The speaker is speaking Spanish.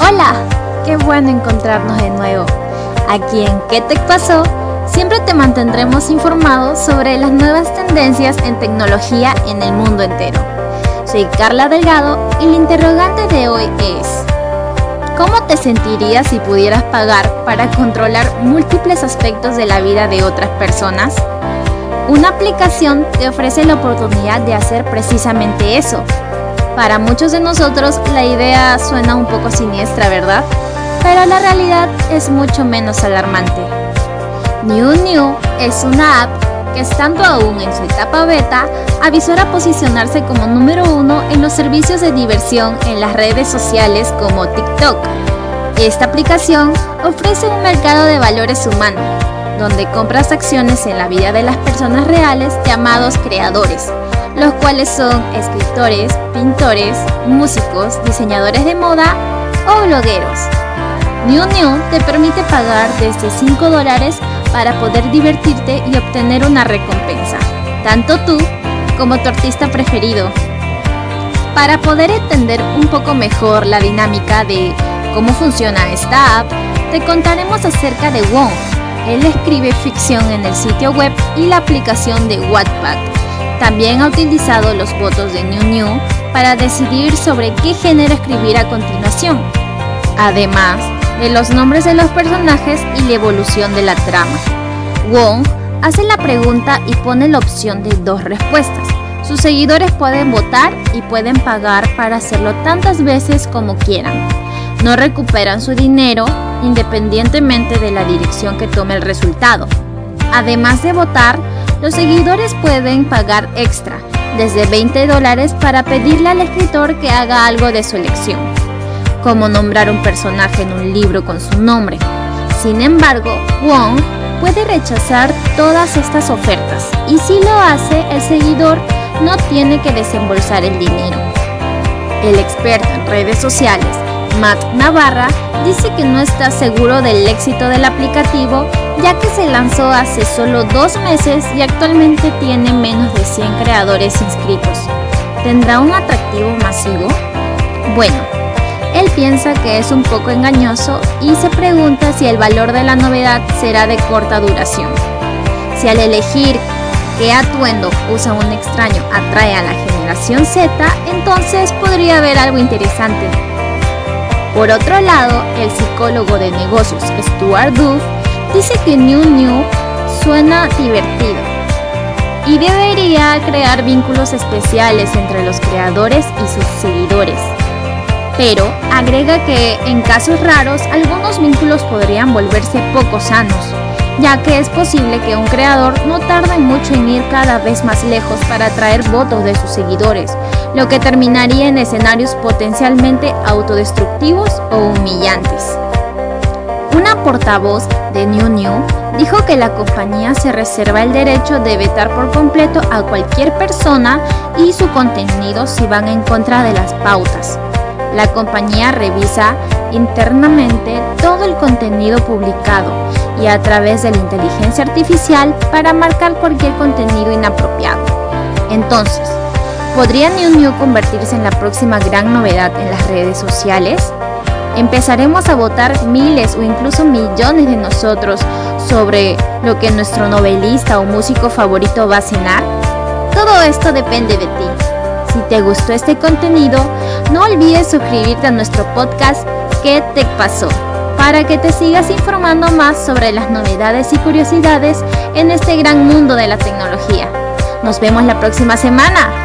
Hola, qué bueno encontrarnos de nuevo. Aquí en ¿Qué te pasó? Siempre te mantendremos informado sobre las nuevas tendencias en tecnología en el mundo entero. Soy Carla Delgado y la interrogante de hoy es, ¿cómo te sentirías si pudieras pagar para controlar múltiples aspectos de la vida de otras personas? Una aplicación te ofrece la oportunidad de hacer precisamente eso. Para muchos de nosotros la idea suena un poco siniestra, ¿verdad? Pero la realidad es mucho menos alarmante. New New es una app que estando aún en su etapa beta, avisora posicionarse como número uno en los servicios de diversión en las redes sociales como TikTok. Esta aplicación ofrece un mercado de valores humanos, donde compras acciones en la vida de las personas reales llamados creadores, los cuales son escritores, pintores, músicos, diseñadores de moda o blogueros. New New te permite pagar desde 5 dólares para poder divertirte y obtener una recompensa, tanto tú como tu artista preferido. Para poder entender un poco mejor la dinámica de cómo funciona esta app, te contaremos acerca de Wong. Él escribe ficción en el sitio web y la aplicación de Wattpad. También ha utilizado los votos de New New para decidir sobre qué género escribir a continuación. Además, de los nombres de los personajes y la evolución de la trama. Wong hace la pregunta y pone la opción de dos respuestas. Sus seguidores pueden votar y pueden pagar para hacerlo tantas veces como quieran. No recuperan su dinero independientemente de la dirección que tome el resultado. Además de votar, los seguidores pueden pagar extra, desde 20 dólares para pedirle al escritor que haga algo de su elección como nombrar un personaje en un libro con su nombre. Sin embargo, Wong puede rechazar todas estas ofertas y si lo hace, el seguidor no tiene que desembolsar el dinero. El experto en redes sociales, Matt Navarra, dice que no está seguro del éxito del aplicativo ya que se lanzó hace solo dos meses y actualmente tiene menos de 100 creadores inscritos. ¿Tendrá un atractivo masivo? Bueno, él piensa que es un poco engañoso y se pregunta si el valor de la novedad será de corta duración. Si al elegir qué atuendo usa un extraño atrae a la generación Z, entonces podría haber algo interesante. Por otro lado, el psicólogo de negocios Stuart Duff dice que New New suena divertido y debería crear vínculos especiales entre los creadores y sus seguidores pero agrega que en casos raros algunos vínculos podrían volverse poco sanos, ya que es posible que un creador no tarde mucho en ir cada vez más lejos para atraer votos de sus seguidores, lo que terminaría en escenarios potencialmente autodestructivos o humillantes. Una portavoz de New New dijo que la compañía se reserva el derecho de vetar por completo a cualquier persona y su contenido si van en contra de las pautas. La compañía revisa internamente todo el contenido publicado y a través de la inteligencia artificial para marcar cualquier contenido inapropiado. Entonces, ¿podría New New convertirse en la próxima gran novedad en las redes sociales? Empezaremos a votar miles o incluso millones de nosotros sobre lo que nuestro novelista o músico favorito va a cenar. Todo esto depende de ti. Si te gustó este contenido, no olvides suscribirte a nuestro podcast ¿Qué te pasó? para que te sigas informando más sobre las novedades y curiosidades en este gran mundo de la tecnología. Nos vemos la próxima semana.